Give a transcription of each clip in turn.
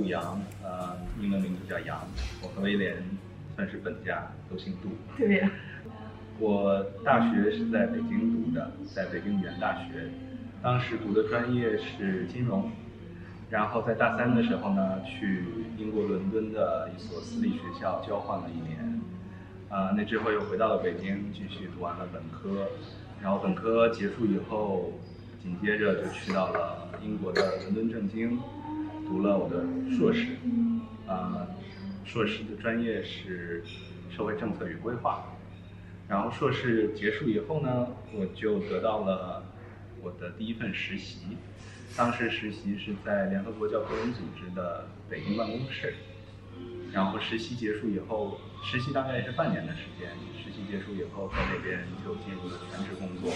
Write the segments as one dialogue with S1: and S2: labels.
S1: 杜阳，呃，英文名字叫杨，我和威廉算是本家，都姓杜。
S2: 对呀、
S1: 我大学是在北京读的，在北京语言大学，当时读的专业是金融，然后在大三的时候呢，去英国伦敦的一所私立学校交换了一年，啊、那之后又回到了北京，继续读完了本科，然后本科结束以后，紧接着就去到了英国的伦敦政经，读了我的硕士，啊、硕士的专业是社会政策与规划。然后硕士结束以后呢，我就得到了我的第一份实习。当时实习是在联合国教科文组织的北京办公室。然后实习结束以后，实习大概是半年的时间。实习结束以后，在那边就进入了全职工作，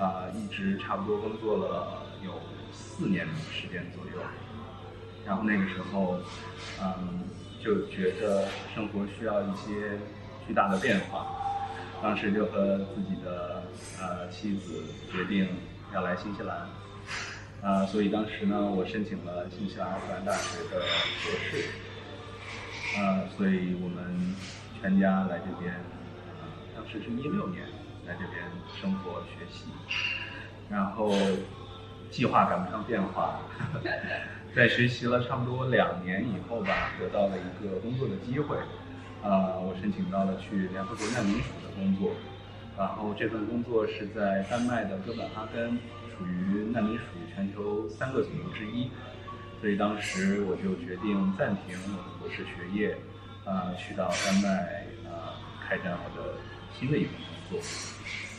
S1: 啊、一直差不多工作了有四年时间左右。然后那个时候，嗯，就觉得生活需要一些巨大的变化。当时就和自己的呃妻子决定要来新西兰，啊、所以当时呢，我申请了新西兰奥克兰大学的博士，呃，所以我们全家来这边，呃，当时是一六年来这边生活学习，然后计划赶不上变化，在学习了差不多两年以后吧，得到了一个工作的机会。啊、我申请到了去联合国难民署的工作，然后这份工作是在丹麦的哥本哈根，属于难民署全球三个总部之一，所以当时我就决定暂停我的博士学业，啊、去到丹麦啊、开展我的新的一份工作，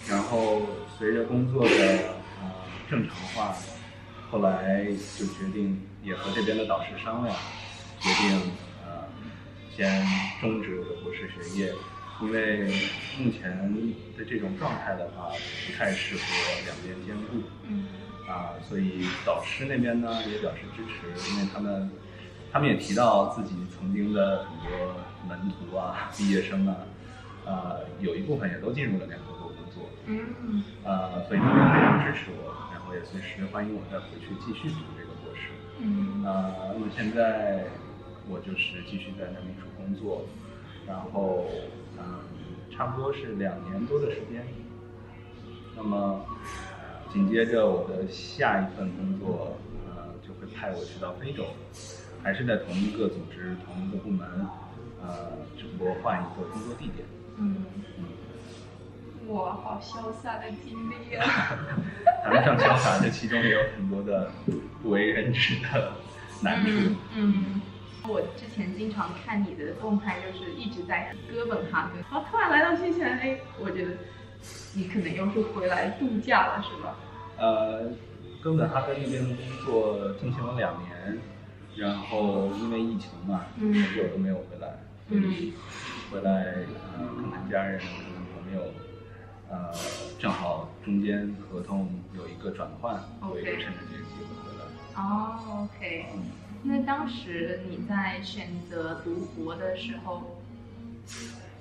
S1: 然后随着工作的啊、正常化，后来就决定也和这边的导师商量，决定呃先终止我的博士学业，因为目前的这种状态的话，不太适合两边兼顾。
S2: 嗯。
S1: 啊，所以导师那边呢也表示支持，因为他们他们也提到自己曾经的很多门徒啊、毕业生啊，呃，有一部分也都进入了联合国工作，
S2: 嗯。
S1: 呃，所以他们也非常支持我，然后也随时欢迎我再回去继续读这个
S2: 嗯
S1: 那，那么现在我就是继续在那秘书工作，然后嗯，差不多是两年多的时间。那么紧接着我的下一份工作，呃，就会派我去到非洲，还是在同一个组织、同一个部门，呃，只不过换一个工作地点。
S2: 嗯，
S1: 嗯，
S2: 哇，好潇洒的经历啊！
S1: 谈不上潇洒，这其中也有很多的不为人知的难处。
S2: 嗯嗯。我之前经常看你的动态，就是一直在哥本哈根，然后突然来到新西兰，哎，我觉得你可能又是回来度假了，是吧？
S1: 呃，哥本哈根那边的工作进行了两年，然后因为疫情嘛，
S2: 嗯
S1: 很久都没有回来，所以回来呃看看家人、看看朋友，呃，正好中间合同有一个转换，所以就
S2: OK
S1: 趁着这个机会回来。
S2: 哦，OK。
S1: 嗯，
S2: 那当时你在选择读博的时候，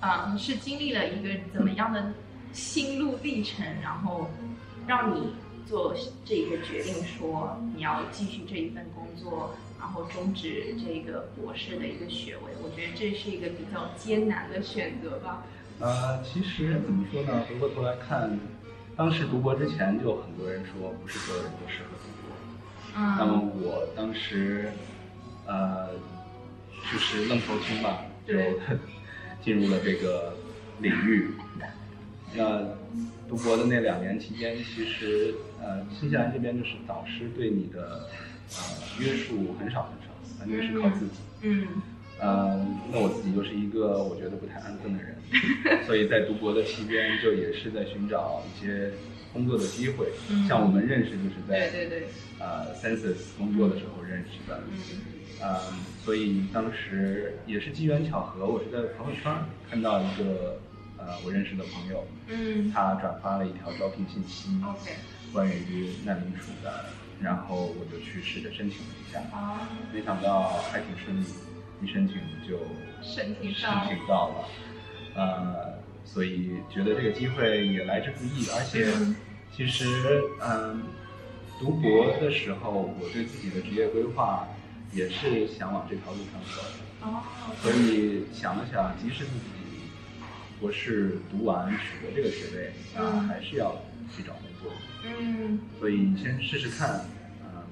S2: 嗯，是经历了一个怎么样的心路历程，然后让你做这一个决定，说你要继续这一份工作，然后终止这个博士的一个学位？我觉得这是一个比较艰难的选择吧。
S1: 呃，其实怎么说呢？回过头来看，当时读博之前就很多人说，不是所有人都适合读博。那么
S2: 嗯
S1: 我当时，呃，就是愣头青吧，就 进入了这个领域。那读博的那两年期间，其实呃，新西兰这边就是导师对你的呃约束很少很少，完全是靠自己。
S2: 嗯
S1: 呃，那我自己就是一个我觉得不太安分的人，所以在读博的期间，就也是在寻找一些工作的机会。
S2: 嗯。
S1: 像我们认识就是在
S2: 对对对，
S1: 呃 Census 工作的时候认识的，
S2: 嗯
S1: 嗯，所以当时也是机缘巧合，我是在朋友圈看到一个呃我认识的朋友，
S2: 嗯。
S1: 他转发了一条招聘信息
S2: ，，OK，
S1: 关于难民署的，然后我就去试着申请了一下，
S2: 啊，
S1: 没想到还挺顺利，一申请就
S2: 申请
S1: 申，请到了，呃，所以觉得这个机会也来之不易，而且
S2: 嗯。
S1: 其实嗯，读博的时候，我对自己的职业规划也是想往这条路上走。
S2: 哦，
S1: 所以想了想，即使自己博士读完取得这个学位，啊，
S2: 嗯。
S1: 还是要去找工作。
S2: 嗯。
S1: 所以先试试看，嗯，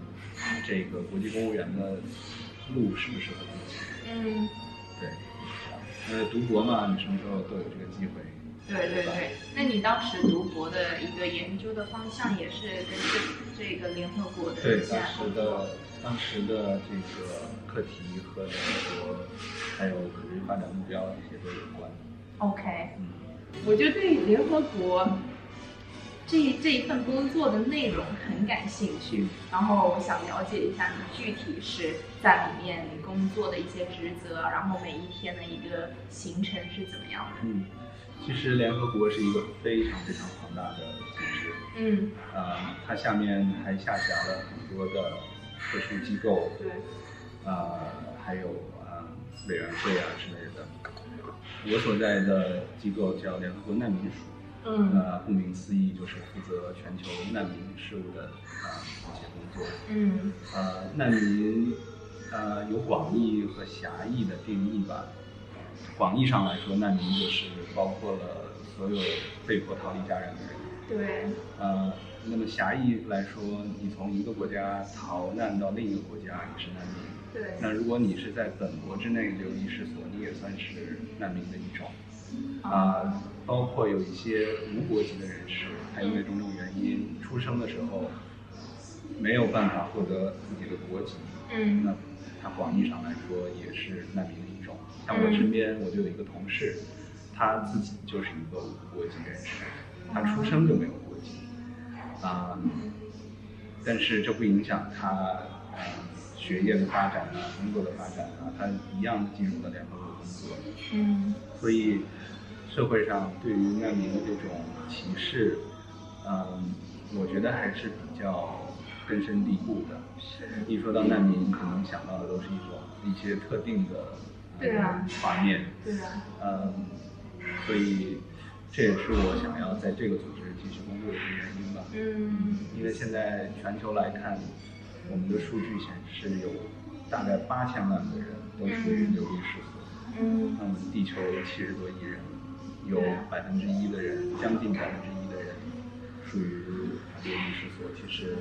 S1: 这个国际公务员的路适不适合自己。
S2: 嗯，
S1: 对，呃，读博嘛，你什么时候都有这个机会。
S2: 对对对。那你当时读博的一个研究的方向也是跟这这个联合国的
S1: 对，当时的当时的这个课题和联合国还有可持续发展目标这些都有关。
S2: OK，
S1: 嗯，
S2: 我觉得对联合国这这一份工作的内容很感兴趣，然后我想了解一下你具体是在里面工作的一些职责，然后每一天的一个行程是怎么样的？
S1: 嗯，其实联合国是一个非常非常庞大的组织。
S2: 嗯，
S1: 呃，它下面还下辖了很多的特殊机构，
S2: 对，
S1: 呃，还有呃委员会啊之类的。我所在的机构叫联合国难民署，
S2: 嗯
S1: 呃，顾名思义就是负责全球难民事务的啊、一些工作。
S2: 嗯
S1: 呃，难民呃有广义和狭义的定义吧。广义上来说，难民就是包括了所有被迫逃离家园的人。
S2: 对，
S1: 呃，那么狭义来说，你从一个国家逃难到另一个国家也是难民。
S2: 对，
S1: 那如果你是在本国之内流离失所，你也算是难民的一种。啊、包括有一些无国籍的人士，他因为种种原因出生的时候没有办法获得自己的国籍，
S2: 嗯
S1: 那他广义上来说也是难民的一种。像我身边我就有一个同事，他自己就是一个无国籍人士，他出生就没有国籍，啊、但是这不影响他呃学业的发展啊，工作的发展啊，他一样进入了联合国工作。
S2: 嗯
S1: 所以社会上对于难民的这种歧视，嗯，我觉得还是比较根深蒂固的。
S2: 是，
S1: 一说到难民，可能想到的都是一种一些特定的
S2: 对啊
S1: 画面，
S2: 对啊，
S1: 嗯，所以这也是我想要在这个组织继续工作的一个原因吧。
S2: 嗯
S1: 因为现在全球来看，我们的数据显示有大概八千万的人都属于流离失所。
S2: 嗯
S1: 那么地球有七十多亿人，有百分之一的人，将近百分之一的人属于流离失所，其实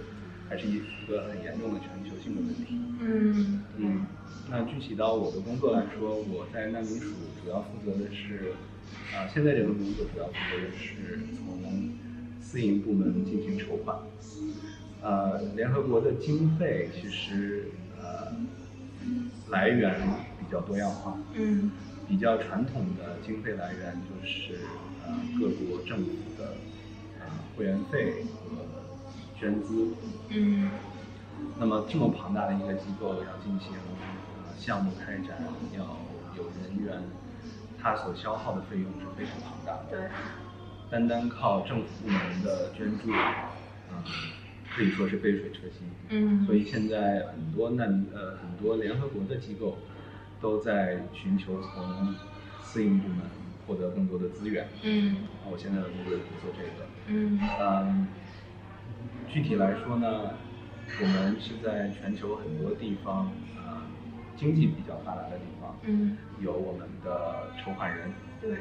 S1: 还是一个很严重的全球性的问题。
S2: 嗯
S1: 嗯，那具体到我的工作来说，我在难民署主要负责的是，啊、现在这份工作主要负责的是从私营部门进行筹划。呃，联合国的经费其实呃来源比较多样化，
S2: 嗯
S1: 比较传统的经费来源就是呃各国政府的呃会员费和捐资。
S2: 嗯
S1: 那么这么庞大的一个机构要进行呃项目开展，要有人员，它所消耗的费用是非常庞大的。
S2: 对，
S1: 单单靠政府部门的捐助，嗯，可以说是杯水车薪。
S2: 嗯
S1: 所以现在很多难民呃很多联合国的机构都在寻求从私营部门获得更多的资源。
S2: 嗯
S1: 我现在的工作就是做这个。
S2: 嗯
S1: 嗯，具体来说呢，我们是在全球很多地方，呃，经济比较发达的地方，
S2: 嗯
S1: 有我们的筹款人，
S2: 对，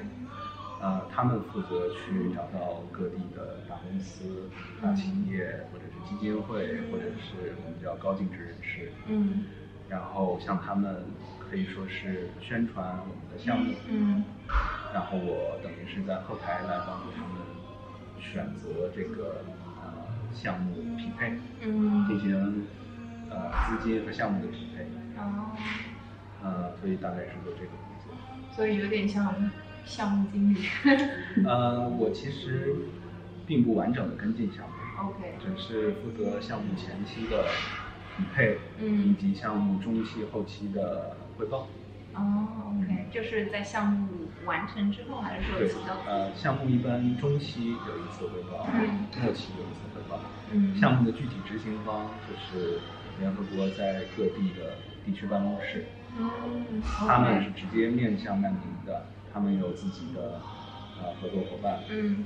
S1: 呃，他们负责去找到各地的大公司、大企业，或者是基金会，或者是我们叫高净值人士，
S2: 嗯
S1: 然后向他们可以说是宣传我们的项目，
S2: 嗯
S1: 然后我等于是在后台来帮助他们选择这个呃项目匹配，
S2: 嗯
S1: 进行呃资金和项目的匹配，
S2: 哦，
S1: 呃，所以大概是做这个工作。
S2: 所以有点像项目经理。
S1: 呃，我其实并不完整的跟进项目，
S2: OK，
S1: 只是负责项目前期的匹配，
S2: 嗯。
S1: 以及项目中期、后期的汇报。
S2: 哦，OK，就是在项目完成之后，还是说
S1: 呃，项目一般中期有一次汇报，
S2: 嗯。
S1: 末期有一次汇报。
S2: 嗯。
S1: 项目的具体执行方就是联合国在各地的地区办公室，
S2: 嗯，
S1: 他们是直接面向难民的，他们有自己的呃合作伙伴，
S2: 嗯。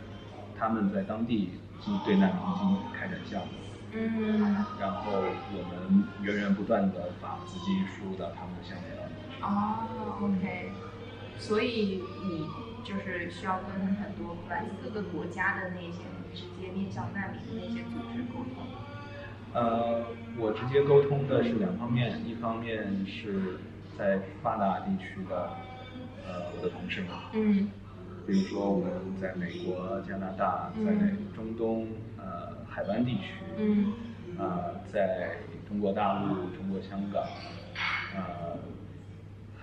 S1: 他们在当地进对难民进行开展项目，
S2: 嗯。
S1: 然后我们源源不断的把资金输入到他们的项目当中去。
S2: 哦，OK，所以你就是需要跟很多来自各个国家的那些直接面向难民的那些组织沟通。
S1: 呃，我直接沟通的是两方面，一方面是在发达地区的，呃，我的同事们，
S2: 嗯
S1: 比如说我们在美国、加拿大，在
S2: 嗯
S1: 中东、呃海湾地区，
S2: 嗯。
S1: 呃，在中国大陆、中国香港，呃，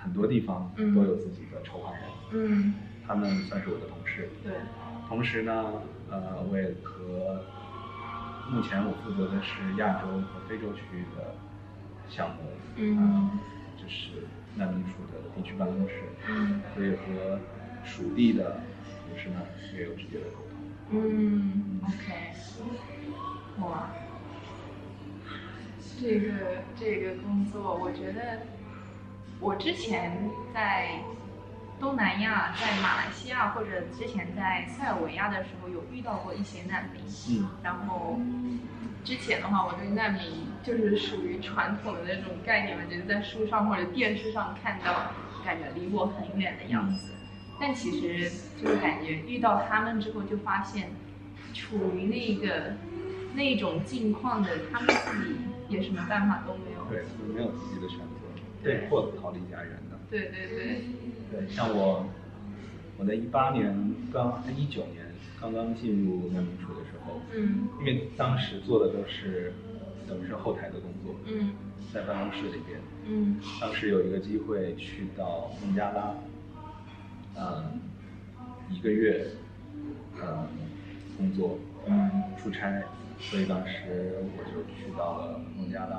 S1: 很多地方
S2: 嗯
S1: 都有自己的筹划人，
S2: 嗯，
S1: 他们算是我的同事。
S2: 对，
S1: 同时呢，呃，我也和目前我负责的是亚洲和非洲区域的项目，
S2: 嗯。
S1: 啊就是难民署的地区办公室，
S2: 嗯。
S1: 所以和属地的同事呢也有直接的沟通。
S2: 嗯，OK，哇，这个这个工作，我觉得我之前在东南亚，在马来西亚或者之前在塞尔维亚的时候，有遇到过一些难民。
S1: 嗯
S2: 然后之前的话，我对难民就是属于传统的那种概念嘛，就是在书上或者电视上看到，感觉离我很远的样子。但其实就是感觉遇到他们之后，就发现处于那个那种境况的，他们自己也什么办法都没有。
S1: 对，没有自己的选择，被迫逃离家园的。
S2: 对对对，
S1: 对，像我，我在一八年刚一九年刚刚进入难民署的时候，
S2: 嗯
S1: 因为当时做的都是等于是后台的工作，
S2: 嗯
S1: 在办公室里边。
S2: 嗯
S1: 当时有一个机会去到孟加拉，嗯，一个月，嗯，工作，
S2: 嗯
S1: 出差，所以当时我就去到了孟加拉，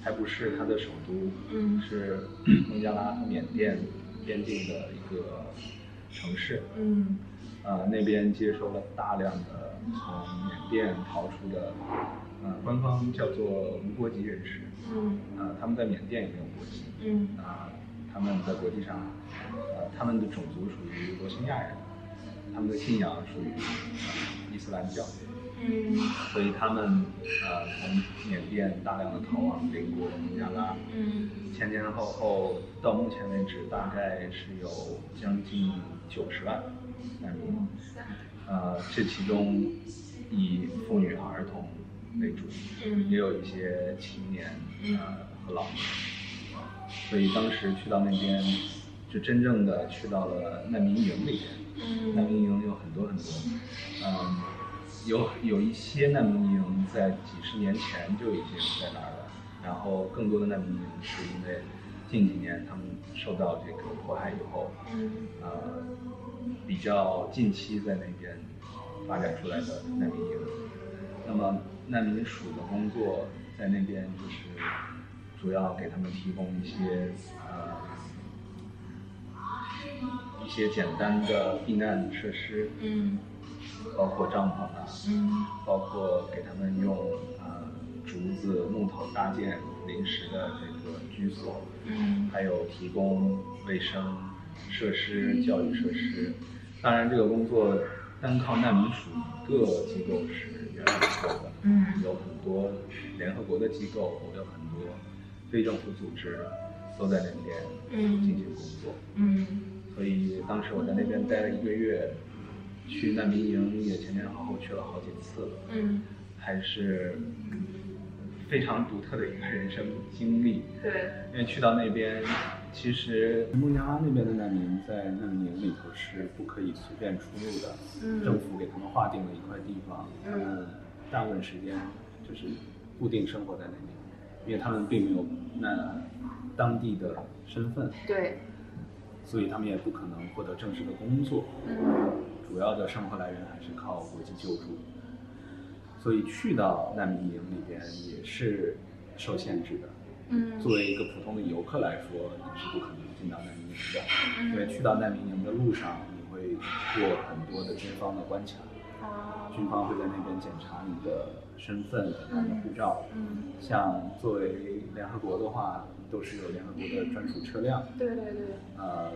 S1: 还不是它的首都，
S2: 嗯。
S1: 是孟加拉和缅甸边境的一个城市，
S2: 嗯。
S1: 呃，那边接收了大量的从缅甸逃出的，呃，官方叫做无国籍人士，
S2: 嗯。
S1: 呃，他们在缅甸也没有国籍，
S2: 嗯。
S1: 啊、他们在国际上，呃，他们的种族属于罗兴亚人，他们的信仰属于、呃伊斯兰教，
S2: 嗯。
S1: 所以他们呃从缅甸大量的逃往邻国孟加拉，
S2: 嗯。
S1: 前前后后到目前为止大概是有将近九十万难民，呃，这其中以妇女和儿童为主，
S2: 嗯。
S1: 也有一些青年呃和老年，所以当时去到那边，就真正的去到了难民营里边。难
S2: 嗯
S1: 民营有很多很多，嗯，有有一些难民营在几十年前就已经在那儿了，然后更多的难民营是因为近几年他们受到这个迫害以后，
S2: 嗯
S1: 呃，比较近期在那边发展出来的难民营。那么难民署的工作在那边就是主要给他们提供一些呃一些简单的避难设施，
S2: 嗯。
S1: 包括帐篷啊，
S2: 嗯。
S1: 包括给他们用呃竹子、木头搭建临时的这个居所，
S2: 嗯。
S1: 还有提供卫生设施、教育设施。当然，这个工作单靠难民署一个机构是远远不够的，
S2: 嗯。
S1: 有很多联合国的机构，有很多非政府组织都在那边进行工作。
S2: 嗯。
S1: 所以当时我在那边待了一个月，去难民营也前前后后去了好几次，
S2: 嗯，
S1: 还是非常独特的一个人生经历。
S2: 对，
S1: 因为去到那边，其实孟加拉那边的难民在难民营里头是不可以随便出入的，
S2: 嗯。
S1: 政府给他们划定了一块地方，他们大部分时间就是固定生活在那边，因为他们并没有那当地的身份，
S2: 对，
S1: 所以他们也不可能获得正式的工作，
S2: 嗯。
S1: 主要的生活来源还是靠国际救助。所以去到难民营里边也是受限制的。
S2: 嗯。
S1: 作为一个普通的游客来说，你是不可能进到难民营的，
S2: 嗯。
S1: 因为去到难民营的路上，你会过很多的军方的关卡，
S2: 啊
S1: 军方会在那边检查你的身份、你的护照。
S2: 嗯，
S1: 像作为联合国的话，都是有联合国的专属车辆，
S2: 对对对，
S1: 呃，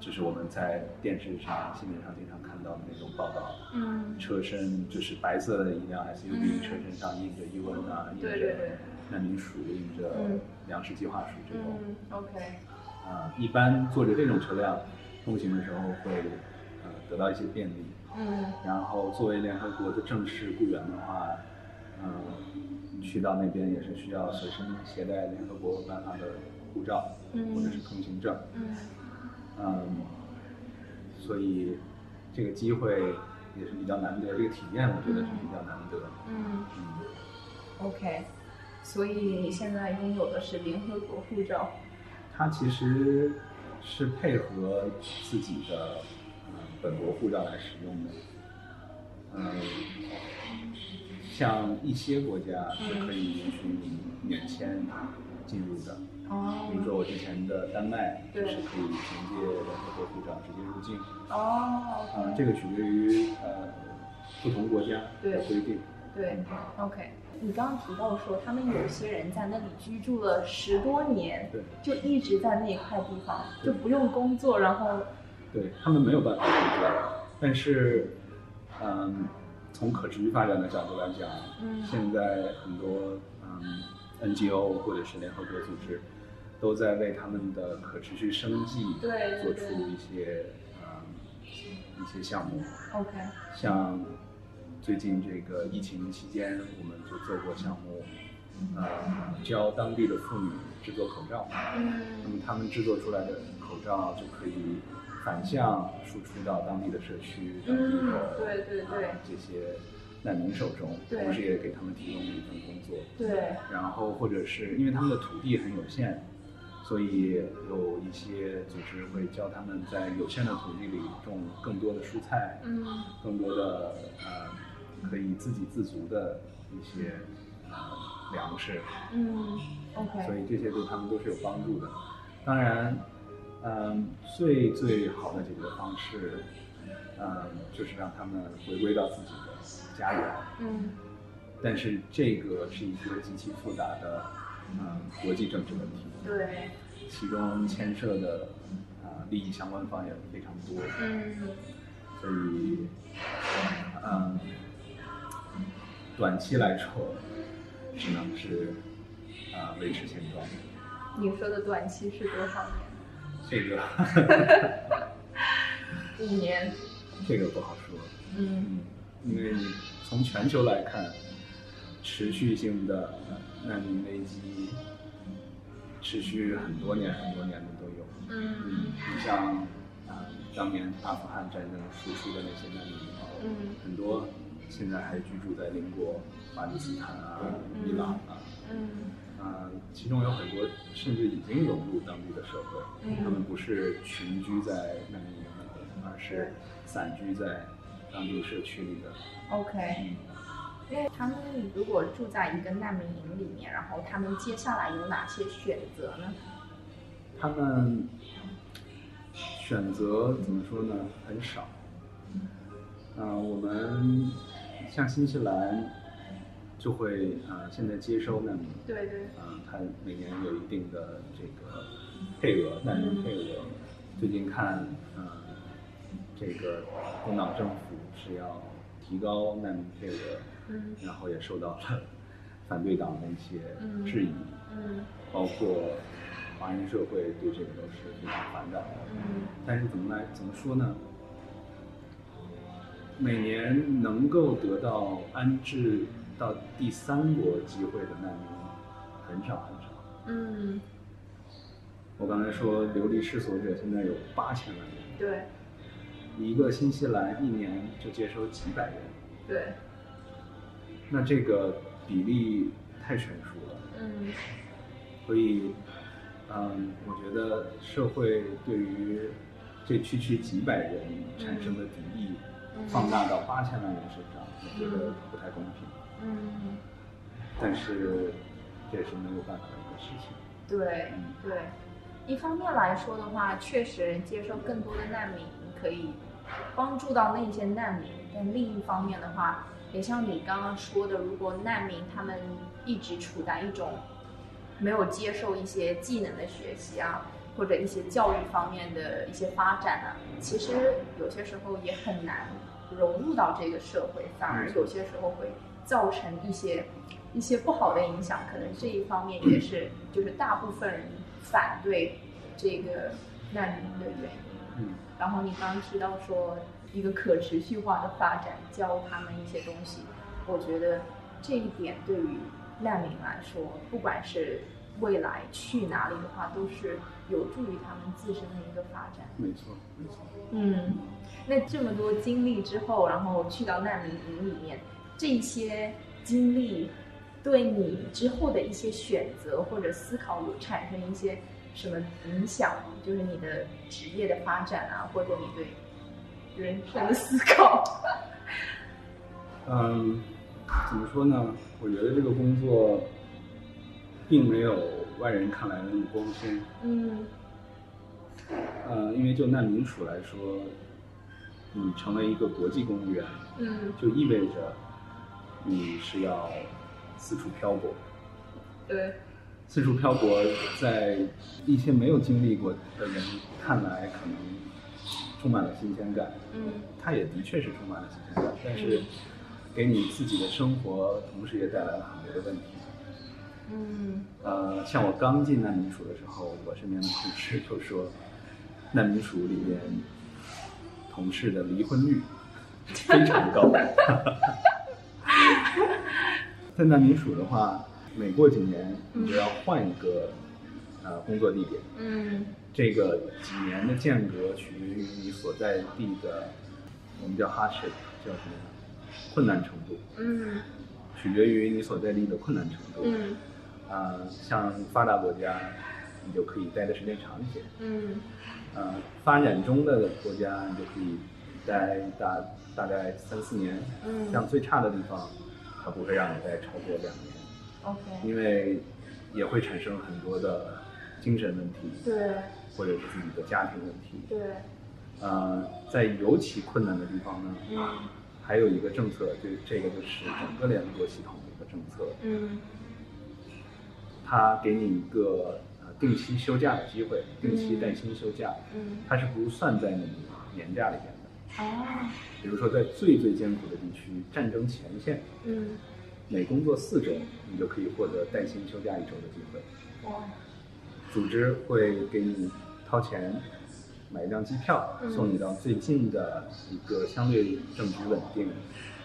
S1: 就是我们在电视上、新闻上经常看到的那种报道，
S2: 嗯。
S1: 车身就是白色的一辆 SUV，、
S2: 嗯。
S1: 车身上印着 UN 啊，印着难民署，印着
S2: 嗯
S1: 粮食计划署这种。
S2: 嗯，OK，
S1: 啊，一般坐着这种车辆通行的时候会呃得到一些便利。
S2: 嗯
S1: 然后作为联合国的正式雇员的话，嗯、去到那边也是需要随身携带联合国颁发的护照
S2: 嗯
S1: 或者是通行证。
S2: 嗯
S1: 嗯，所以这个机会也是比较难得，这个体验我觉得是比较难得。
S2: 嗯
S1: 嗯
S2: ，，OK，所以你现在拥有的是联合国护照。
S1: 它其实是配合自己的嗯本国护照来使用的。嗯，像一些国家是可以允许你免签进入的，
S2: 哦
S1: 比如说我之前的丹麦是可以凭借联合国护照直接入境。
S2: 哦
S1: 啊，这个取决于呃不同国家的规定。
S2: 对，OK。你刚刚提到说，他们有些人在那里居住了十多年，
S1: 对
S2: 就一直在那一块地方，就不用工作，然后，
S1: 对他们没有办法工作，但是，嗯，从可持续发展的角度来讲，
S2: 嗯。
S1: 现在很多嗯 NGO 或者是联合国组织都在为他们的可持续生计做出一些嗯一些项目
S2: ，OK，
S1: 像最近这个疫情期间，我们就做过项目，呃，教当地的妇女制作口罩。那
S2: 嗯
S1: 么他们制作出来的口罩就可以反向输出到当地的社区、当地
S2: 嗯
S1: 的
S2: 对对对
S1: 呃这些难民手中，
S2: 对
S1: 同时也给他们提供了一份工作。
S2: 对，
S1: 然后或者是因为他们的土地很有限，所以有一些组织会教他们在有限的土地里种更多的蔬菜，
S2: 嗯
S1: 更多的呃可以自给自足的一些呃粮食。
S2: 嗯
S1: 所以这些对他们都是有帮助的。当然，嗯，最最好的解决方式，嗯，就是让他们回归到自己的家园。
S2: 嗯
S1: 但是这个是一个极其复杂的，嗯，国际政治问题，
S2: 对，
S1: 其中牵涉的啊、利益相关方也非常多，
S2: 嗯
S1: 所以，嗯，短期来说，只能是啊、维持现状。
S2: 你说的短期是多少年？
S1: 这个
S2: 五年。
S1: 这个不好说，
S2: 嗯
S1: 嗯，因为你从全球来看，持续性的难民危机持续很多年很多年的都有。
S2: 嗯
S1: 嗯，你像啊、当年阿富汗战争输出的那些难民，
S2: 嗯
S1: 很多现在还居住在邻国巴基斯坦啊、
S2: 嗯
S1: 伊朗啊。
S2: 嗯
S1: 啊，其中有很多甚至已经融入当地的社会，
S2: 嗯
S1: 他们不是群居在难民营里，而是散居在当地社区里的。
S2: ，OK。
S1: 嗯，
S2: 因为他们如果住在一个难民营里面，然后他们接下来有哪些选择呢？
S1: 他们选择怎么说呢？很少。嗯、我们像新西兰就会啊、呃现在接收难民，
S2: 对对，
S1: 嗯，它每年有一定的这个配额，难民配额。最近看，嗯，这个工党政府是要提高难民配额，
S2: 嗯
S1: 然后也受到了反对党的一些
S2: 嗯
S1: 质疑，
S2: 嗯
S1: 包括华人社会对这个都是非常反感的。
S2: 嗯
S1: 但是怎么来怎么说呢？每年能够得到安置到第三国机会的难民很少很少。
S2: 嗯，
S1: 我刚才说流离失所者现在有八千万人，
S2: 对。
S1: 一个新西兰一年就接收几百人，
S2: 对，
S1: 那这个比例太悬殊了。
S2: 嗯。
S1: 所以，嗯，我觉得社会对于这区区几百人产生的敌意，
S2: 嗯。
S1: 放大到八千万人身上，我觉得不太公平。
S2: 嗯，
S1: 但是这也是没有办法的一个事情。
S2: 对
S1: 嗯
S2: 对。一方面来说的话，确实接受更多的难民可以帮助到那些难民，但另一方面的话，也像你刚刚说的，如果难民他们一直处在一种没有接受一些技能的学习啊，或者一些教育方面的一些发展啊，其实有些时候也很难融入到这个社会，反而有些时候会造成一些一些不好的影响。可能这一方面也是就是大部分人反对这个难民的原因。
S1: 嗯，
S2: 然后你刚刚提到说一个可持续化的发展，教他们一些东西，我觉得这一点对于难民来说，不管是未来去哪里的话，都是有助于他们自身的一个发展。
S1: 没错，没错。
S2: 嗯，那这么多经历之后，然后去到难民营里面，这些经历对你之后的一些选择或者思考有产生一些什么影响吗？就是你的职业的发展啊，或者你对人生的思考。
S1: 嗯，怎么说呢？我觉得这个工作并没有外人看来的那么光鲜。
S2: 嗯
S1: 呃，因为就难民署来说，你成为一个国际公务员，
S2: 嗯，
S1: 就意味着你是要四处漂泊。
S2: 对，
S1: 四处漂泊，在一些没有经历过的人看来，可能充满了新鲜感。
S2: 嗯
S1: 它也的确是充满了新鲜感，但是给你自己的生活，同时也带来了很多的问题。
S2: 嗯
S1: 呃，像我刚进难民署的时候，我身边的同事就说，难民署里面同事的离婚率 非常高。在难民署的话，每过几年你就要换一个呃工作地点，
S2: 嗯
S1: 这个几年的间隔取决于你所在地的，我们叫 hardship，叫什么？困难程度，
S2: 嗯
S1: 取决于你所在地的困难程度。
S2: 嗯
S1: 呃，像发达国家，你就可以待的时间长一些。
S2: 嗯
S1: 呃，发展中的国家，你就可以待大大概三四年。
S2: 嗯。
S1: 像最差的地方，他不会让你待超过两年
S2: ，，OK，
S1: 因为也会产生很多的精神问题，
S2: 对。
S1: 或者是自己的家庭问题。
S2: 对，
S1: 呃，在尤其困难的地方呢，
S2: 嗯。
S1: 还有一个政策，这这个就是整个联合国系统的一个政策，
S2: 嗯。
S1: 它给你一个呃定期休假的机会，定期带薪休假，
S2: 嗯。
S1: 它是不算在你年假里边的。
S2: 啊
S1: 比如说在最最艰苦的地区，战争前线，
S2: 嗯
S1: 每工作四周，你就可以获得带薪休假一周的机会。
S2: 哇
S1: 组织会给你掏钱买一张机票，
S2: 嗯
S1: 送你到最近的一个相对政局稳定、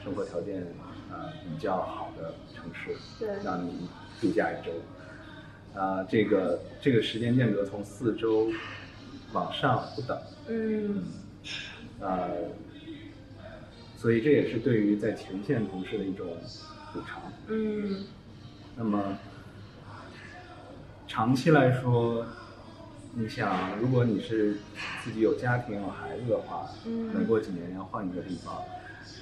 S1: 生活条件呃比较好的城市，
S2: 对
S1: 让你度假一周。啊、这个这个时间间隔从四周往上不等，
S2: 嗯
S1: 呃，所以这也是对于在前线同事的一种补偿。
S2: 嗯
S1: 那么长期来说，你想，如果你是自己有家庭有孩子的话，
S2: 嗯
S1: 每过几年要换一个地方，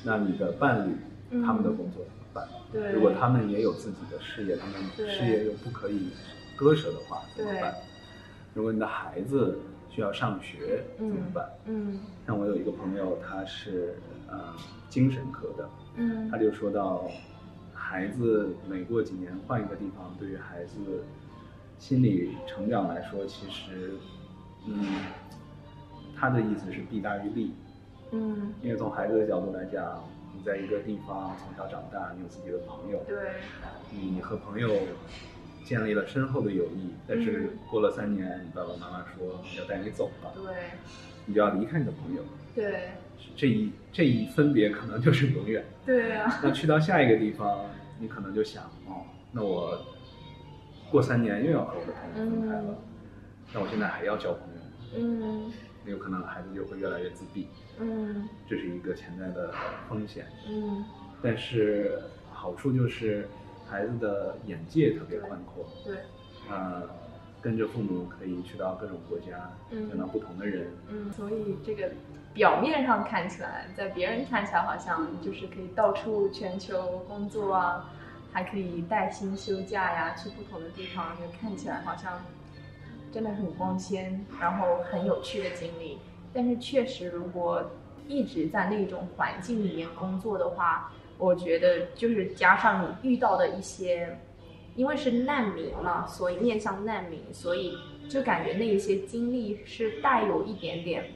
S1: 那你的伴侣、
S2: 嗯
S1: 他们的工作怎么办？
S2: 对
S1: 如果他们也有自己的事业，他们事业又不可以割舍的话，怎么
S2: 对
S1: 办？如果你的孩子需要上学，怎么办？
S2: 嗯
S1: 像我有一个朋友，他是呃精神科的，
S2: 嗯
S1: 他就说到，孩子每过几年换一个地方，对于孩子心理成长来说，其实，嗯，他的意思是弊大于利。
S2: 嗯
S1: 因为从孩子的角度来讲，你在一个地方从小长大，你有自己的朋友，
S2: 对
S1: 你和朋友建立了深厚的友谊，但是过了三年，你爸爸妈妈说要带你走了，
S2: 对。
S1: 你就要离开你的朋友，
S2: 对
S1: 这一这一分别可能就是永远。
S2: 对啊。
S1: 那去到下一个地方，你可能就想，哦，那我过三年又要和我的朋友分开了，那我现在还要交朋友吗？
S2: 嗯。
S1: 那有可能孩子就会越来越自闭，
S2: 嗯。
S1: 这是一个潜在的风险。
S2: 嗯。
S1: 但是好处就是孩子的眼界特别宽阔，
S2: 对。
S1: 呃，跟着父母可以去到各种国家，
S2: 嗯。
S1: 见到不同的人，
S2: 嗯，所以这个表面上看起来，在别人看起来好像就是可以到处全球工作啊，还可以带薪休假呀，去不同的地方，就看起来好像真的很光鲜，然后很有趣的经历。但是确实，如果一直在那种环境里面工作的话，我觉得就是加上你遇到的一些，因为是难民嘛，所以面向难民，所以就感觉那一些经历是带有一点点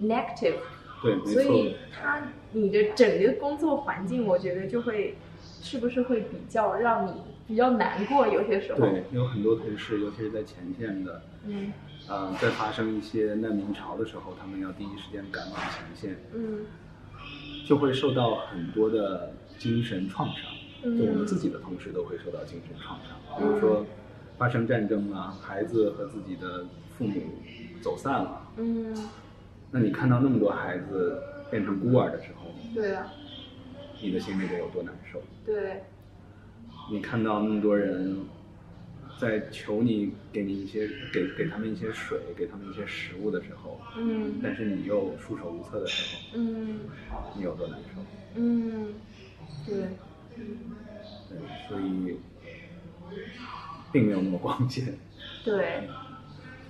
S2: negative，
S1: 对，没
S2: 所。以他你的整个工作环境，我觉得就会是不是会比较让你比较难过，有些时候。
S1: 对，有很多同事，尤其是在前线的，
S2: 嗯
S1: 呃，在发生一些难民潮的时候，他们要第一时间赶往前线，
S2: 嗯
S1: 就会受到很多的精神创伤。
S2: 嗯
S1: 就我们自己的同事都会受到精神创伤，比如说发生战争啊，孩子和自己的父母走散了，
S2: 嗯，
S1: 那你看到那么多孩子变成孤儿的时候，
S2: 对啊，
S1: 你的心里得有多难受？
S2: 对，
S1: 你看到那么多人在求你给你一些给给他们一些水，给他们一些食物的时候，
S2: 嗯
S1: 但是你又束手无策的时候，
S2: 嗯
S1: 你有多难受？
S2: 嗯，对，
S1: 对，所以并没有那么光鲜。
S2: 对，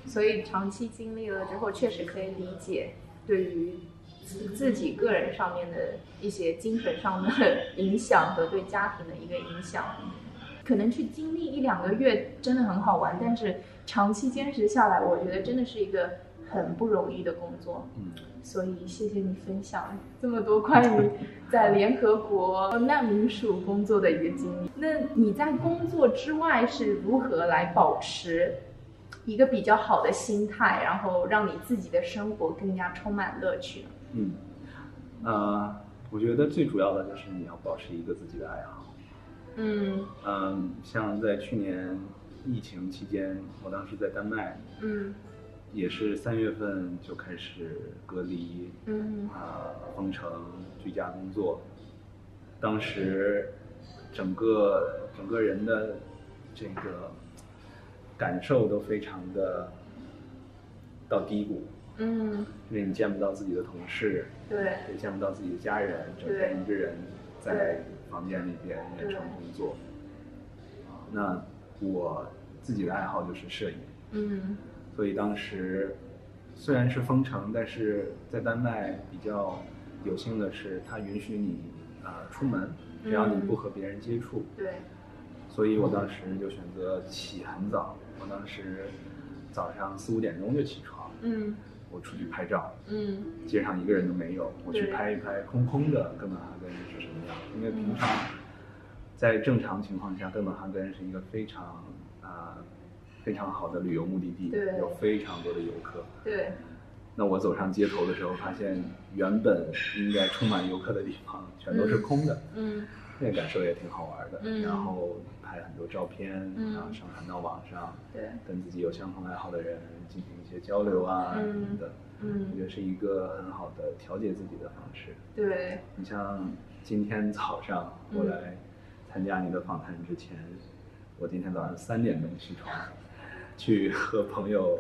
S2: 所以长期经历了之后，确实可以理解对于自自己个人上面的一些精神上的影响和对家庭的一个影响。可能去经历一两个月真的很好玩，但是长期坚持下来，我觉得真的是一个很不容易的工作。
S1: 嗯，
S2: 所以谢谢你分享这么多关于在联合国难民署工作的一个经历。那你在工作之外是如何来保持一个比较好的心态，然后让你自己的生活更加充满乐趣呢？
S1: 嗯，呃，我觉得最主要的就是你要保持一个自己的爱好。
S2: 嗯。
S1: 嗯，像在去年疫情期间，我当时在丹麦，
S2: 嗯。
S1: 也是三月份就开始隔离，
S2: 嗯。
S1: 啊、封城、居家工作。当时整个整个人的这个感受都非常的到低谷，
S2: 嗯，
S1: 因为你见不到自己的同事，
S2: 对，
S1: 也见不到自己的家人，整天一个人在房间里边远程工作。那我自己的爱好就是摄影，
S2: 嗯。
S1: 所以当时虽然是封城，但是在丹麦比较有幸的是，它允许你啊、出门，只要你不和别人接触。
S2: 对，
S1: 所以我当时就选择起很早，我当时早上四五点钟就起床，
S2: 嗯
S1: 我出去拍照，
S2: 嗯
S1: 街上一个人都没有，我去拍一拍空空的哥本哈根是什么样？因为平常在正常情况下，哥本哈根是一个非常啊、非常好的旅游目的地，
S2: 对
S1: 有非常多的游客。
S2: 对，
S1: 那我走上街头的时候，发现原本应该充满游客的地方全都是空的，
S2: 嗯
S1: 那个感受也挺好玩的。
S2: 嗯
S1: 然后拍很多照片，
S2: 嗯
S1: 然后上传到网上，
S2: 对，
S1: 跟自己有相同爱好的人进行一些交流啊
S2: 嗯
S1: 什么的。我
S2: 嗯
S1: 觉得是一个很好的调节自己的方式。
S2: 对，
S1: 你像今天早上我
S2: 嗯
S1: 来参加你的访谈之前，我今天早上三点钟起床，去和朋友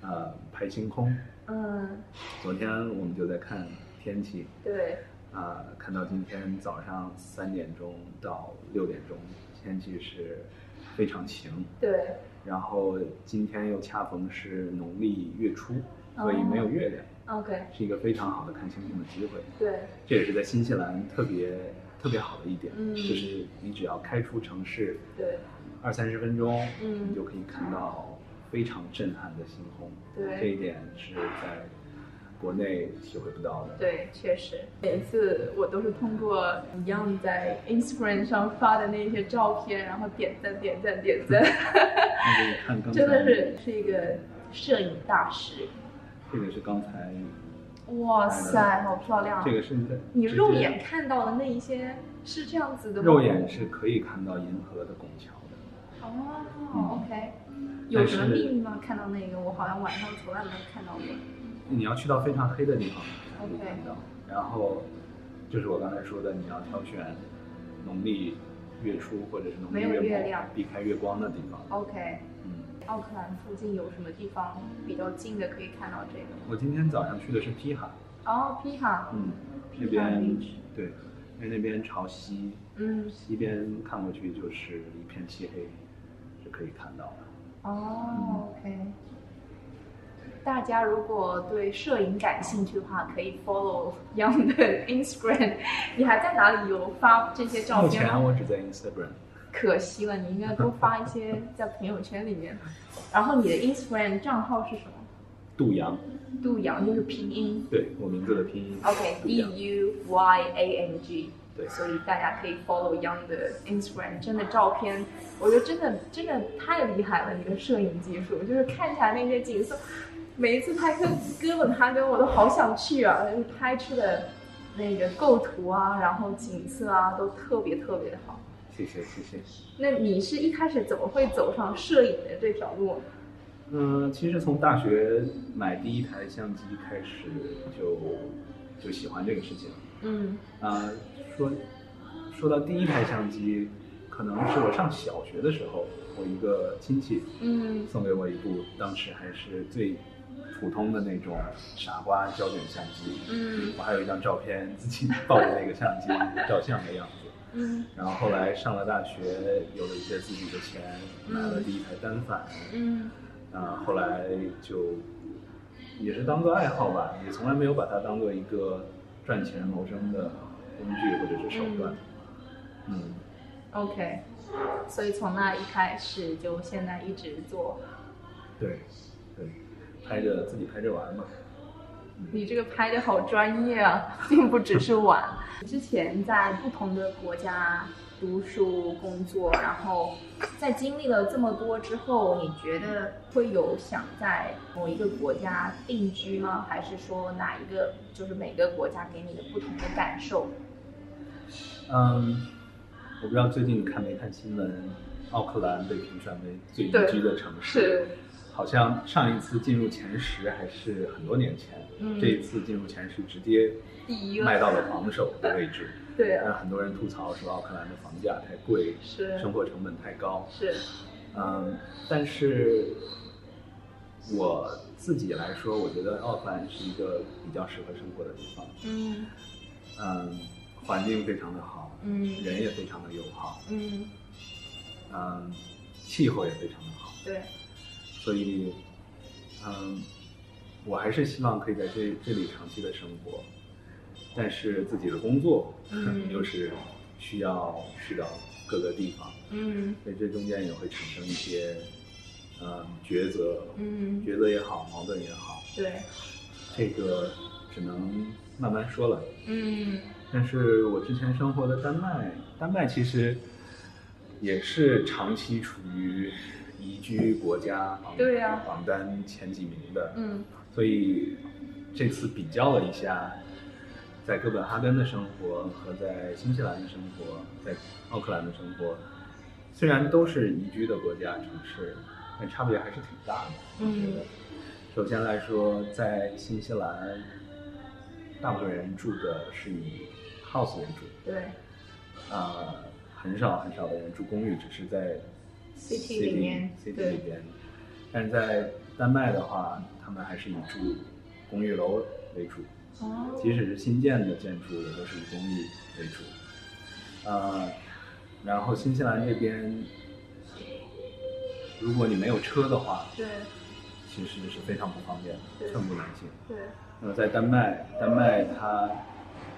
S1: 呃拍星空。
S2: 嗯
S1: 昨天我们就在看天气，
S2: 对，
S1: 啊、看到今天早上三点钟到六点钟，天气是非常晴。
S2: 对，
S1: 然后今天又恰逢是农历月初，所以没有月亮
S2: ，OK，
S1: 是一个非常好的看星星的机会。
S2: 对，
S1: 这也是在新西兰特别特别好的一点，
S2: 嗯。
S1: 就是你只要开出城市
S2: 对，
S1: 二三十分钟，
S2: 嗯。
S1: 你就可以看到非常震撼的星空。
S2: 对。
S1: 这一点是在国内体会不到的。
S2: 对，确实，每次我都是通过一样在 Instagram 上发的那些照片，然后点赞、点赞、点赞，
S1: 那个看刚才
S2: 真的是是一个摄影大师。
S1: 这个是刚才
S2: 哇塞，好漂亮！
S1: 这个是在
S2: 你
S1: 直接
S2: 肉眼看到的那一些是这样子的吗？
S1: 肉眼是可以看到银河的拱桥的。
S2: 哦，OK，有什么秘密吗？看到那个，我好像晚上从来没有看到过。
S1: 你要去到非常黑的地方才可以
S2: OK
S1: 看到。然后就是我刚才说的，你要挑选农历月初或者是农历月末
S2: 月亮
S1: 避开月光的地方。
S2: OK，
S1: 嗯，
S2: 奥克兰附近有什么地方比较近的可以看到这个？
S1: 我今天早上去的是皮哈，
S2: 哦，皮哈，
S1: 嗯，那边对，因为那边朝西，
S2: 嗯，
S1: 西边看过去就是一片漆黑，是可以看到的。
S2: 哦，OK。大家如果对摄影感兴趣的话，可以 follow Young 的 Instagram。你还在哪里有发这些照片吗？
S1: 前我只在 Instagram。
S2: 可惜了，你应该多发一些在朋友圈里面。然后你的 Instagram 账号是什么？
S1: 杜阳，
S2: 杜阳就是拼音
S1: 对我名字的拼音。
S2: ，OK，D U Y A N G。
S1: 对
S2: 所以大家可以 follow Young 的 Instagram，真的照片，我觉得真的真的太厉害了，你的摄影技术，就是看起来那些景色，每一次拍跟哥本哈根我都好想去啊，就是拍出的那个构图啊，然后景色啊都特别特别的好。
S1: 谢谢谢谢。
S2: 那你是一开始怎么会走上摄影的这条路呢？
S1: 嗯，其实从大学买第一台相机开始就就喜欢这个事情。
S2: 嗯
S1: 啊、说说到第一台相机，可能是我上小学的时候，我一个亲戚
S2: 嗯
S1: 送给我一部，当时还是最普通的那种傻瓜胶卷相机。
S2: 嗯
S1: 我还有一张照片，自己抱着那个相机照相的样子。
S2: 嗯
S1: 然后后来上了大学，有了一些自己的钱，买了第一台单反。
S2: 嗯
S1: 啊，后来就也是当做爱好吧，也从来没有把它当做一个赚钱谋生的工具或者是手段。嗯
S2: ，，OK，所以从那一开始就现在一直做。
S1: 对，对，拍着自己拍着玩嘛。
S2: 你这个拍的好专业啊，并不只是玩。之前在不同的国家读书、工作，然后在经历了这么多之后，你觉得会有想在某一个国家定居吗？还是说哪一个就是每个国家给你的不同的感受？
S1: 嗯，我不知道最近你看没看新闻，奥克兰被评选为最宜居的城市。
S2: 是，
S1: 好像上一次进入前十还是很多年前，
S2: 嗯。
S1: 这一次进入前十直接
S2: 第一个。
S1: 迈到了榜首的位置。
S2: 对。
S1: 很多人吐槽说奥克兰的房价太贵，
S2: 是。
S1: 生活成本太高。
S2: 是，
S1: 嗯，但是我自己来说，我觉得奥克兰是一个比较适合生活的地方。
S2: 嗯。
S1: 嗯，环境非常的好，
S2: 嗯。
S1: 人也非常的友好，
S2: 嗯，
S1: 嗯，气候也非常的好，
S2: 对，
S1: 所以，嗯，我还是希望可以在这这里长期的生活，但是自己的工作，
S2: 嗯。
S1: 又是需要去到各个地方，
S2: 嗯。
S1: 所以这中间也会产生一些，嗯，抉择，
S2: 嗯，
S1: 抉择也好，矛盾也好，
S2: 对，
S1: 这个只能慢慢说了。
S2: 嗯。
S1: 但是我之前生活的丹麦，丹麦其实也是长期处于宜居国家榜
S2: 对呀
S1: 榜单前几名的，
S2: 嗯。
S1: 所以这次比较了一下，在哥本哈根的生活和在新西兰的生活，在奥克兰的生活，虽然都是宜居的国家城市，但差别还是挺大的。我觉得，首先来说，在新西兰，大部分人住的是以 house 为主，
S2: 对，
S1: 啊、很少很少的人住公寓，只是在
S2: City 里面
S1: city
S2: 对
S1: 里边。但是在丹麦的话，他们还是以住公寓楼为主，
S2: 哦，
S1: 即使是新建的建筑，也都是以公寓为主。呃，然后新西兰这边，如果你没有车的话，
S2: 对
S1: 其实是非常不方便的，寸步难行。
S2: 对，
S1: 那么在丹麦，丹麦它，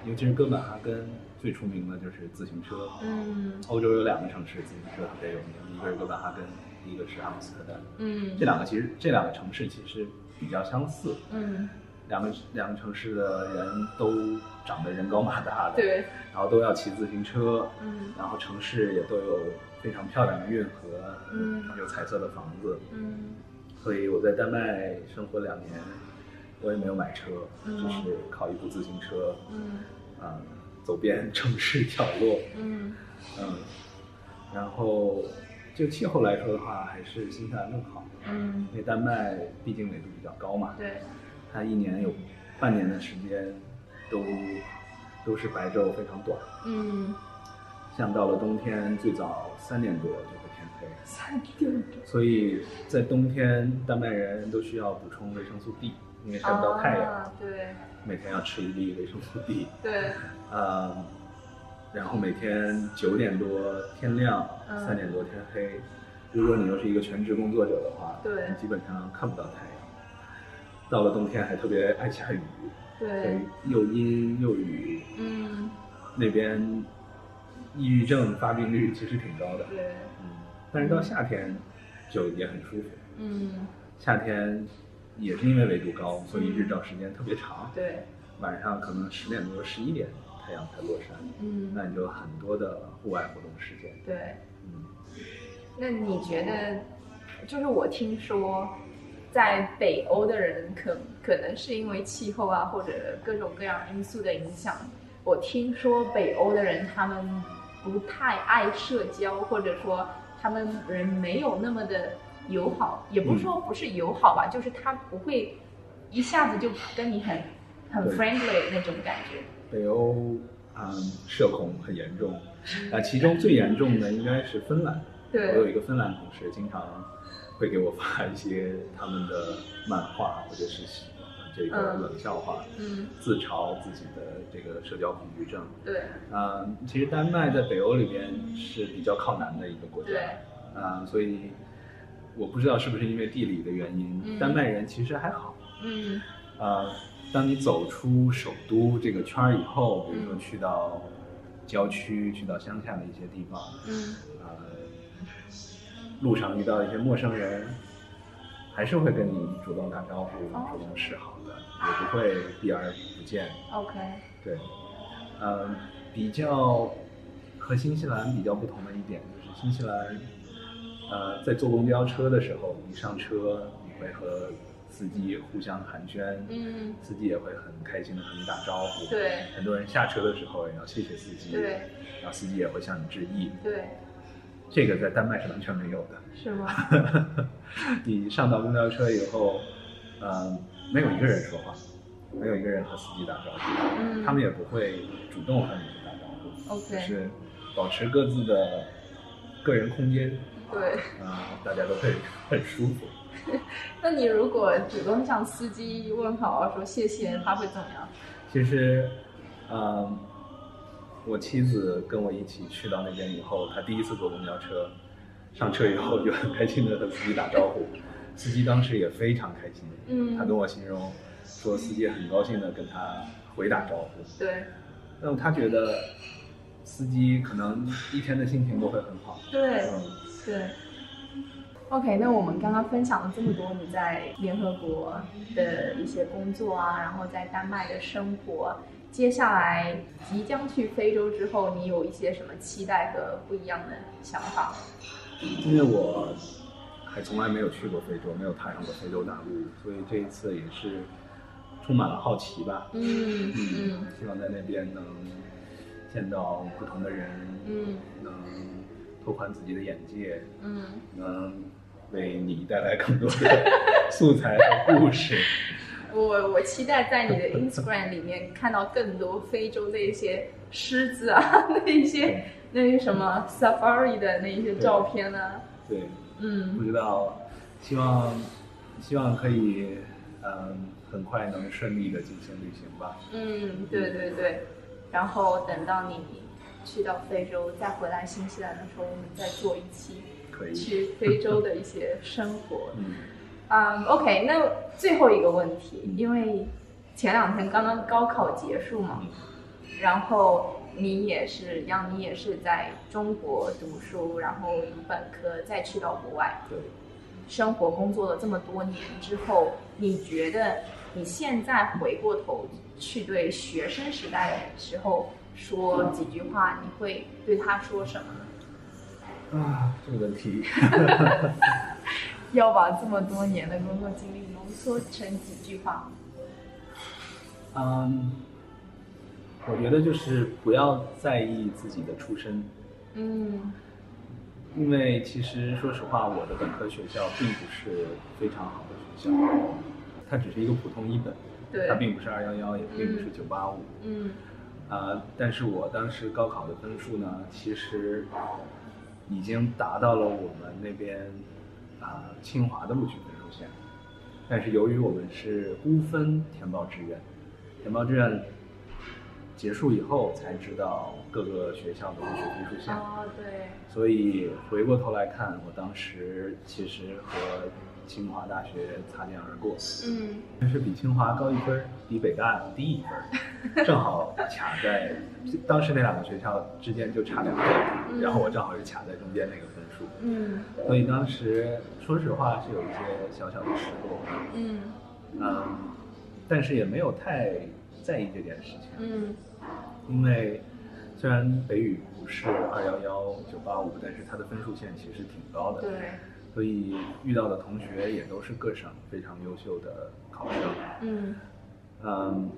S1: 尤其是哥本哈根，最出名的就是自行车。
S2: 嗯。
S1: 欧洲有两个城市自行车特别有名，一个是哥本哈根，一个是阿姆斯特丹。
S2: 嗯，
S1: 这两个其实这两个城市其实比较相似，
S2: 嗯。
S1: 两个两个城市的人都长得人高马大的，，
S2: 对，
S1: 然后都要骑自行车，
S2: 嗯。
S1: 然后城市也都有非常漂亮的运河，
S2: 嗯。
S1: 有彩色的房子，
S2: 嗯。
S1: 所以我在丹麦生活两年，我也没有买车，
S2: 嗯。
S1: 只是靠一部自行车，
S2: 嗯。
S1: 啊、走遍城市角落，
S2: 嗯。
S1: 嗯，然后就气候来说的话，还是新西兰更好，
S2: 嗯，
S1: 因为丹麦毕竟纬度比较高嘛，
S2: 对，
S1: 它一年有半年的时间都都是白昼非常短，
S2: 嗯，
S1: 像到了冬天，最早三点多就会天黑，
S2: 三点多，
S1: 所以在冬天，丹麦人都需要补充维生素 D，因为晒不到太阳，
S2: 啊对
S1: 每天要吃一粒维生素 D。
S2: 对，
S1: 呃，然后每天九点多天亮，
S2: 嗯
S1: 三点多天黑。如果你又是一个全职工作者的话，
S2: 对
S1: 你基本上看不到太阳。到了冬天还特别爱下雨，
S2: 对，
S1: 又阴又雨。
S2: 嗯
S1: 那边抑郁症发病率其实挺高的，
S2: 对，
S1: 嗯，但是到夏天就也很舒服。
S2: 嗯，
S1: 夏天也是因为纬度高，所以日照时间特别长，
S2: 对，
S1: 晚上可能十点多、十一点太阳才落山，
S2: 嗯，
S1: 那你就很多的户外活动时间。
S2: 对。
S1: 嗯，
S2: 那你觉得，就是我听说，在北欧的人可可能是因为气候啊，或者各种各样因素的影响，我听说北欧的人他们不太爱社交，或者说他们人没有那么的友好，也不是说不是友好吧，就是他不会一下子就跟你很很 friendly 那种感觉。
S1: 北欧嗯社恐很严重，啊，其中最严重的应该是芬兰。对。我有，一个芬兰同事，经常会给我发一些他们的漫画或者是这个
S2: 嗯。
S1: 冷笑话，
S2: 嗯，
S1: 自嘲自己的这个社交恐惧症。
S2: 对，
S1: 啊、其实丹麦在北欧里边是比较靠南的一个国家，
S2: 对，
S1: 啊、所以我不知道是不是因为地理的原因，
S2: 嗯。
S1: 丹麦人其实还好。
S2: 嗯。
S1: 呃、当你走出首都这个圈儿以后，比如说
S2: 嗯
S1: 去到郊区、去到乡下的一些地方，
S2: 嗯。
S1: 呃、路上遇到一些陌生人，还是会跟你主动打招呼、
S2: 哦。
S1: 主动示好的，也不会避而不见。
S2: ，OK，
S1: 对，呃，比较和新西兰比较不同的一点就是新西兰，呃，在坐公交车的时候，你上车你会和司机互相寒暄，
S2: 嗯，
S1: 司机也会很开心的和你打招呼。
S2: 对，
S1: 很多人下车的时候也要谢谢司机，
S2: 对，
S1: 然后司机也会向你致意。
S2: 对，
S1: 这个在丹麦是完全没有的。
S2: 是吗？
S1: 你上到公交车以后，呃，没有一个人说话，没有一个人和司机打招呼，
S2: 嗯
S1: 他们也不会主动和你打招呼
S2: OK
S1: 就是保持各自的个人空间，
S2: 对。
S1: 啊、大家都会很舒服。
S2: 那你如果主动向司机问好，说谢谢，他会怎么样？
S1: 其实，嗯，我妻子跟我一起去到那边以后，她第一次坐公交车，上车以后就很开心的和司机打招呼，司机当时也非常开心，
S2: 嗯
S1: 他跟我形容说司机很高兴的跟他回打招呼，
S2: 对
S1: 那么他觉得司机可能一天的心情都会很好，
S2: 对
S1: 嗯，
S2: 对。OK，那我们刚刚分享了这么多你在联合国的一些工作啊，然后在丹麦的生活，接下来即将去非洲之后，你有一些什么期待和不一样的想法？
S1: 因为我还从来没有去过非洲，没有踏上过非洲大陆，所以这一次也是充满了好奇吧。
S2: 嗯嗯
S1: 希望在那边能见到不同的人，
S2: 嗯
S1: 能拓宽自己的眼界，
S2: 嗯，
S1: 能为你带来更多的素材和故事。
S2: 我我期待在你的 Instagram 里面看到更多非洲的一些狮子啊，那一些那些什么 safari 的那一些照片啊，
S1: 对，嗯。不
S2: 嗯
S1: 知道，希望希望可以，嗯，很快能顺利的进行旅行吧。
S2: 嗯，对对对，然后等到你去到非洲再回来新西兰的时候，我们再做一期去非洲的一些生活。
S1: 嗯，
S2: 嗯、o k 那最后一个问题，因为前两天刚刚高考结束嘛，
S1: 嗯
S2: 然后你也是，杨你也是在中国读书，然后读本科，再去到国外
S1: 对。
S2: 生活工作了这么多年之后，你觉得你现在回过头去对学生时代的时候说几句话，你会对他说什么呢？
S1: 啊，这个问题，
S2: 要把这么多年的工作经历浓缩成几句话？
S1: 嗯，我觉得就是不要在意自己的出身，
S2: 嗯。
S1: 因为其实说实话，我的本科学校并不是非常好的学校，它只是一个普通一本，
S2: 对。
S1: 它并不是二幺幺，也并不是九八五，
S2: 嗯
S1: 啊，但是我当时高考的分数呢，其实已经达到了我们那边啊清华的录取分数线，但是由于我们是估分填报志愿，填报志愿结束以后才知道各个学校的录取分数线，
S2: 哦对，
S1: 所以回过头来看，我当时其实和清华大学擦肩而过，
S2: 嗯。
S1: 但是比清华高一分，比北大低一分，正好卡在当时那两个学校之间就差两分，
S2: 嗯。
S1: 然后我正好是卡在中间那个分数，
S2: 嗯。
S1: 所以当时说实话是有一些小小的失落，
S2: 嗯。
S1: 嗯，但是也没有太在意这件事情，
S2: 嗯。
S1: 因为虽然北语不是二幺幺九八五，但是它的分数线其实挺高的，
S2: 对，
S1: 所以遇到的同学也都是各省非常优秀的考生。
S2: 嗯
S1: 嗯，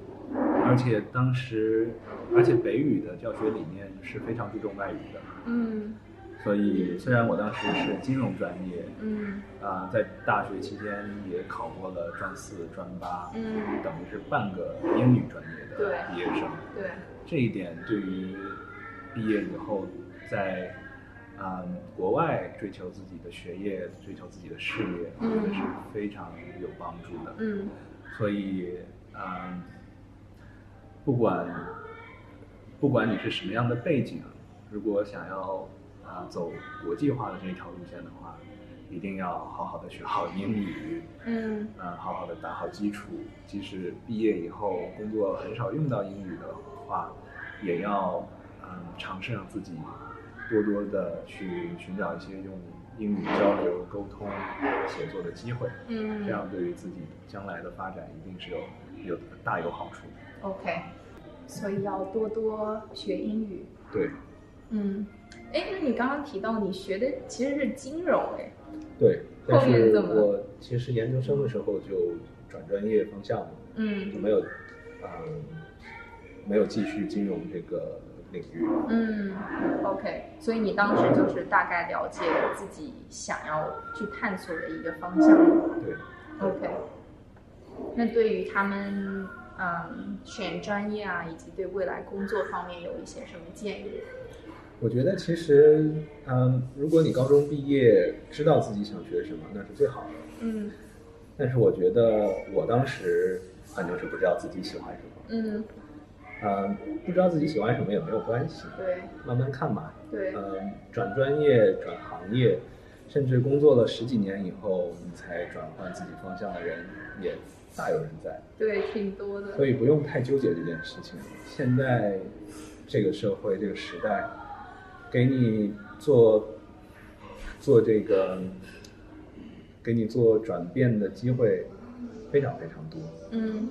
S1: 而且当时，而且北语的教学理念是非常注重外语的，
S2: 嗯
S1: 所以虽然我当时是金融专业，
S2: 嗯
S1: 啊、在大学期间也考过了专四、专八，
S2: 嗯
S1: 等于是半个英语专业的毕业生。
S2: 对，
S1: 这一点对于毕业以后在啊、国外追求自己的学业、追求自己的事业，我觉得是非常有帮助的。
S2: 嗯
S1: 所以，嗯，不管不管你是什么样的背景，如果想要啊、走国际化的这一条路线的话，一定要好好的学好英语，
S2: 嗯
S1: 嗯，好好的打好基础。即使毕业以后工作很少用到英语的话，也要嗯尝试让自己多多的去寻找一些用英语交流、沟通、写作的机会。
S2: 嗯
S1: 这样对于自己将来的发展一定是有有大有好处。
S2: ，OK，所以要多多学英语。
S1: 对
S2: 嗯，哎，那你刚刚提到你学的其实是金融，哎，
S1: 对，
S2: 后
S1: 但是
S2: 面怎么
S1: 我其实研究生的时候就转专业方向了，就
S2: 嗯
S1: 没有嗯没有继续金融这个领域。
S2: 嗯，OK，所以你当时就是大概了解了自己想要去探索的一个方向。
S1: 对
S2: ，OK，那对于他们嗯选专业啊，以及对未来工作方面有一些什么建议？
S1: 我觉得其实嗯，如果你高中毕业知道自己想学什么，那是最好的。
S2: 嗯
S1: 但是我觉得我当时反正是不知道自己喜欢什么。
S2: 嗯，
S1: 嗯，不知道自己喜欢什么也没有关系，
S2: 对
S1: 慢慢看吧。
S2: 对，
S1: 嗯，转专业、转行业，甚至工作了十几年以后，你才转换自己方向的人也大有人在，
S2: 对，挺多的。
S1: 所以不用太纠结这件事情。现在这个社会、这个时代，给你做做这个，给你做转变的机会非常非常多。
S2: 嗯，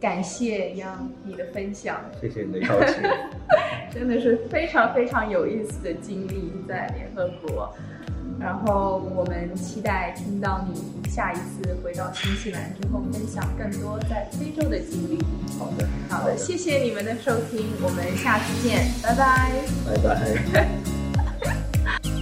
S2: 感谢杨你的分享，
S1: 谢谢你的邀请。
S2: 真的是非常非常有意思的经历在联合国。然后我们期待听到你下一次回到新西兰之后，分享更多在非洲的经历。
S1: 好的，
S2: 好的，谢谢你们的收听，我们下次见，拜拜。
S1: 拜拜。